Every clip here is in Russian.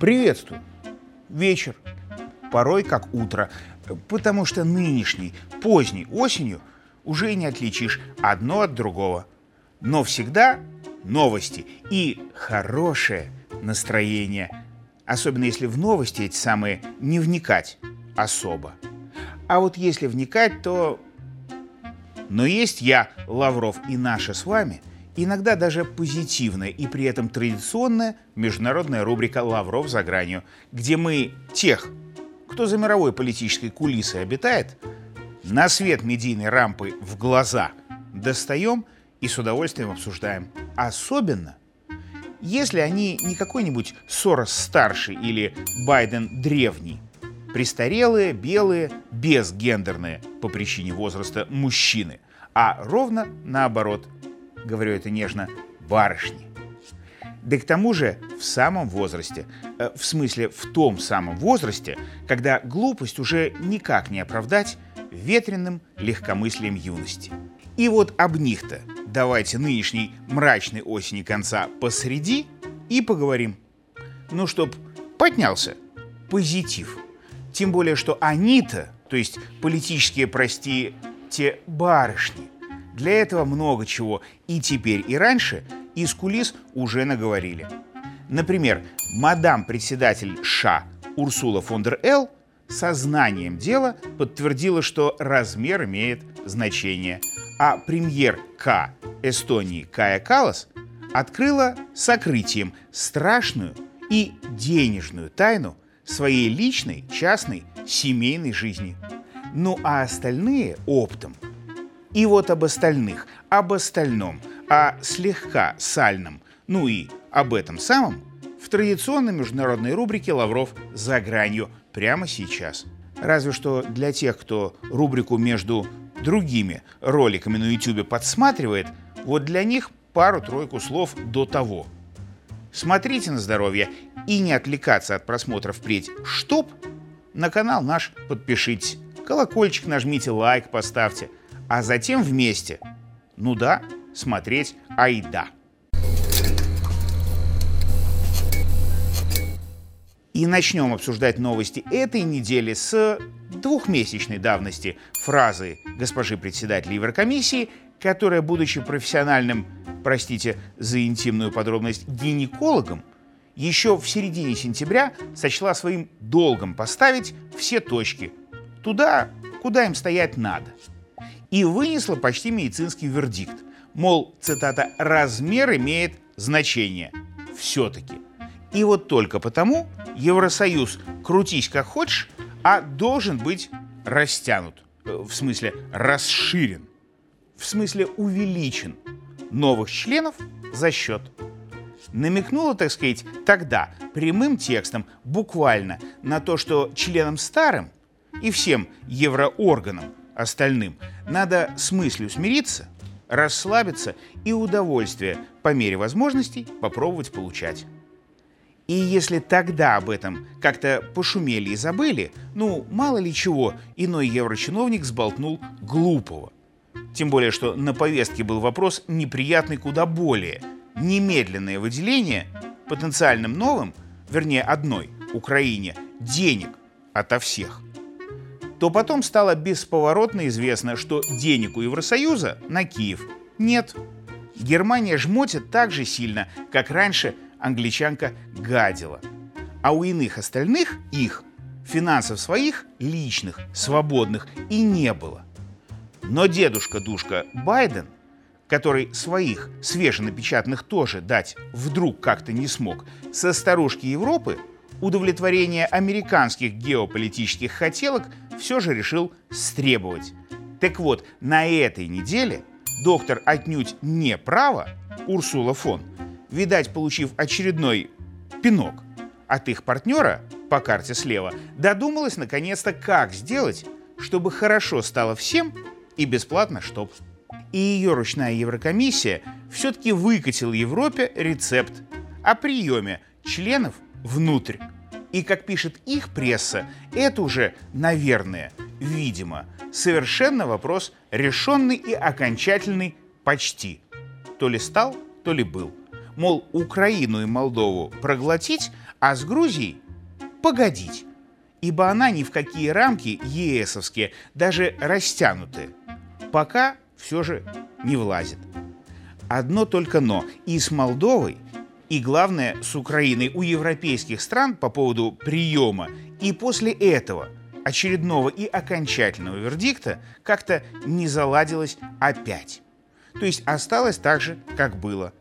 Приветствую. Вечер. Порой как утро. Потому что нынешней, поздней осенью уже не отличишь одно от другого. Но всегда новости и хорошее настроение. Особенно если в новости эти самые не вникать особо. А вот если вникать, то... Но есть я, Лавров, и наша с вами, иногда даже позитивная и при этом традиционная международная рубрика «Лавров за гранью», где мы тех, кто за мировой политической кулисой обитает, на свет медийной рампы в глаза достаем и с удовольствием обсуждаем. Особенно, если они не какой-нибудь Сорос старший или Байден древний, престарелые, белые, безгендерные по причине возраста мужчины, а ровно наоборот, говорю это нежно, барышни. Да к тому же в самом возрасте, э, в смысле в том самом возрасте, когда глупость уже никак не оправдать ветреным легкомыслием юности. И вот об них-то давайте нынешней мрачной осени конца посреди и поговорим. Ну, чтоб поднялся позитив. Тем более, что они-то, то есть политические, прости, те барышни, для этого много чего и теперь, и раньше из кулис уже наговорили. Например, мадам-председатель США Урсула фон дер Эл сознанием дела подтвердила, что размер имеет значение, а премьер К Эстонии Кая Калас открыла сокрытием страшную и денежную тайну своей личной, частной, семейной жизни. Ну а остальные оптом. И вот об остальных, об остальном, о слегка сальном, ну и об этом самом в традиционной международной рубрике «Лавров за гранью» прямо сейчас. Разве что для тех, кто рубрику между другими роликами на YouTube подсматривает, вот для них пару-тройку слов до того. Смотрите на здоровье и не отвлекаться от просмотра впредь «Штоп» на канал наш подпишитесь, колокольчик нажмите, лайк поставьте, а затем вместе, ну да, смотреть айда. И начнем обсуждать новости этой недели с двухмесячной давности фразы госпожи председателя Еврокомиссии, которая, будучи профессиональным, простите за интимную подробность, гинекологом, еще в середине сентября сочла своим долгом поставить все точки туда, куда им стоять надо. И вынесла почти медицинский вердикт. Мол, цитата, «размер имеет значение». Все-таки. И вот только потому Евросоюз крутись как хочешь, а должен быть растянут. Э, в смысле расширен. В смысле увеличен. Новых членов за счет намекнула, так сказать, тогда прямым текстом, буквально, на то, что членам старым и всем евроорганам остальным надо с мыслью смириться, расслабиться и удовольствие по мере возможностей попробовать получать. И если тогда об этом как-то пошумели и забыли, ну, мало ли чего, иной еврочиновник сболтнул глупого. Тем более, что на повестке был вопрос неприятный куда более – немедленное выделение потенциальным новым, вернее одной, Украине, денег ото всех, то потом стало бесповоротно известно, что денег у Евросоюза на Киев нет. Германия жмотит так же сильно, как раньше англичанка гадила. А у иных остальных их, финансов своих, личных, свободных и не было. Но дедушка-душка Байден – который своих свеженапечатанных тоже дать вдруг как-то не смог, со старушки Европы удовлетворение американских геополитических хотелок все же решил стребовать. Так вот, на этой неделе доктор отнюдь не право, Урсула фон, видать, получив очередной пинок от их партнера по карте слева, додумалась наконец-то, как сделать, чтобы хорошо стало всем и бесплатно чтоб и ее ручная Еврокомиссия все-таки выкатила Европе рецепт о приеме членов внутрь. И, как пишет их пресса, это уже, наверное, видимо, совершенно вопрос решенный и окончательный Почти. То ли стал, то ли был. Мол, Украину и Молдову проглотить, а с Грузией погодить. Ибо она ни в какие рамки ЕСовские, даже растянутые, пока все же не влазит. Одно только но. И с Молдовой, и главное с Украиной у европейских стран по поводу приема, и после этого очередного и окончательного вердикта как-то не заладилось опять. То есть осталось так же, как было.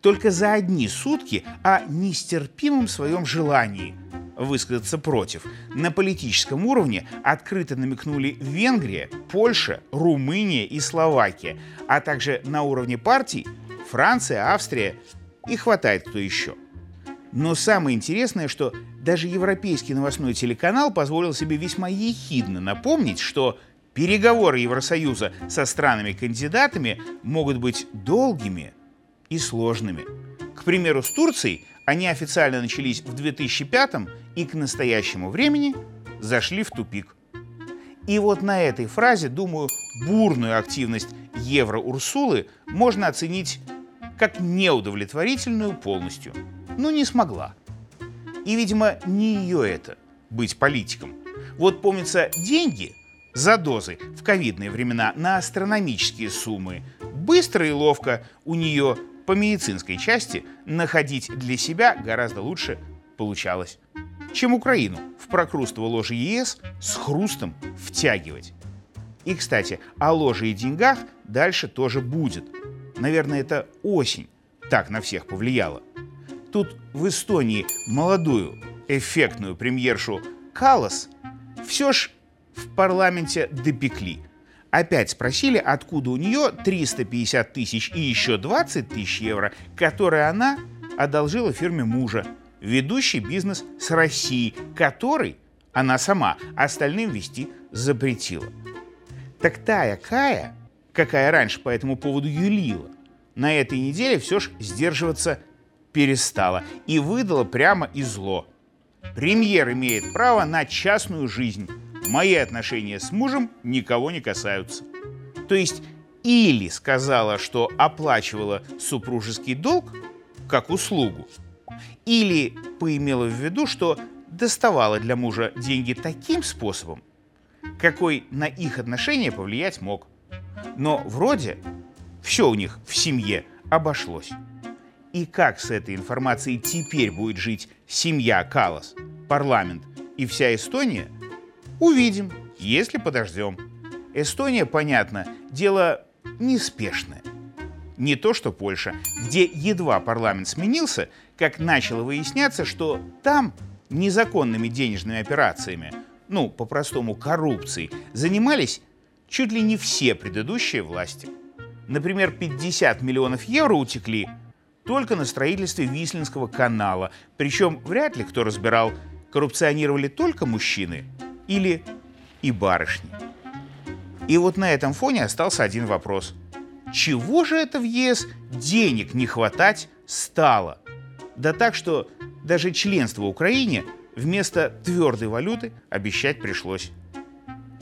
Только за одни сутки о нестерпимом своем желании высказаться против на политическом уровне открыто намекнули Венгрия, Польша, Румыния и Словакия, а также на уровне партий Франция, Австрия и хватает кто еще. Но самое интересное, что даже европейский новостной телеканал позволил себе весьма ехидно напомнить, что переговоры Евросоюза со странами-кандидатами могут быть долгими и сложными. К примеру, с Турцией они официально начались в 2005 и к настоящему времени зашли в тупик. И вот на этой фразе, думаю, бурную активность Евро-Урсулы можно оценить как неудовлетворительную полностью. Но не смогла. И, видимо, не ее это – быть политиком. Вот помнится, деньги за дозы в ковидные времена на астрономические суммы быстро и ловко у нее по медицинской части находить для себя гораздо лучше получалось, чем Украину в прокрустово ложе ЕС с хрустом втягивать. И, кстати, о ложе и деньгах дальше тоже будет. Наверное, это осень так на всех повлияла. Тут в Эстонии молодую, эффектную премьершу Калас все ж в парламенте допекли – опять спросили, откуда у нее 350 тысяч и еще 20 тысяч евро, которые она одолжила фирме мужа, ведущий бизнес с Россией, который она сама остальным вести запретила. Так тая Кая, какая раньше по этому поводу юлила, на этой неделе все ж сдерживаться перестала и выдала прямо и зло. Премьер имеет право на частную жизнь мои отношения с мужем никого не касаются. То есть или сказала, что оплачивала супружеский долг как услугу, или поимела в виду, что доставала для мужа деньги таким способом, какой на их отношения повлиять мог. Но вроде все у них в семье обошлось. И как с этой информацией теперь будет жить семья Калас, парламент и вся Эстония – Увидим, если подождем. Эстония, понятно, дело неспешное. Не то что Польша, где едва парламент сменился, как начало выясняться, что там незаконными денежными операциями, ну, по-простому коррупцией, занимались чуть ли не все предыдущие власти. Например, 50 миллионов евро утекли только на строительстве Вислинского канала, причем вряд ли кто разбирал, коррупционировали только мужчины или и барышни. И вот на этом фоне остался один вопрос. Чего же это в ЕС денег не хватать стало? Да так, что даже членство Украине вместо твердой валюты обещать пришлось.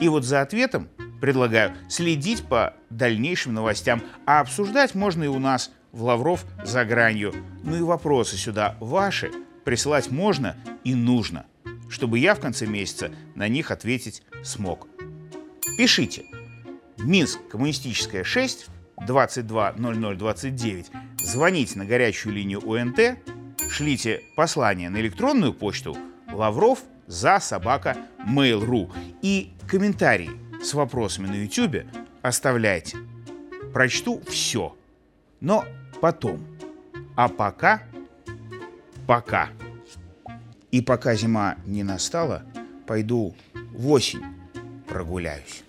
И вот за ответом предлагаю следить по дальнейшим новостям, а обсуждать можно и у нас в Лавров за гранью. Ну и вопросы сюда ваши присылать можно и нужно чтобы я в конце месяца на них ответить смог. Пишите. Минск, коммунистическая 6, 220029. Звоните на горячую линию УНТ, шлите послание на электронную почту лавров за собака mail.ru и комментарии с вопросами на YouTube оставляйте. Прочту все, но потом. А пока, пока. И пока зима не настала, пойду в осень прогуляюсь.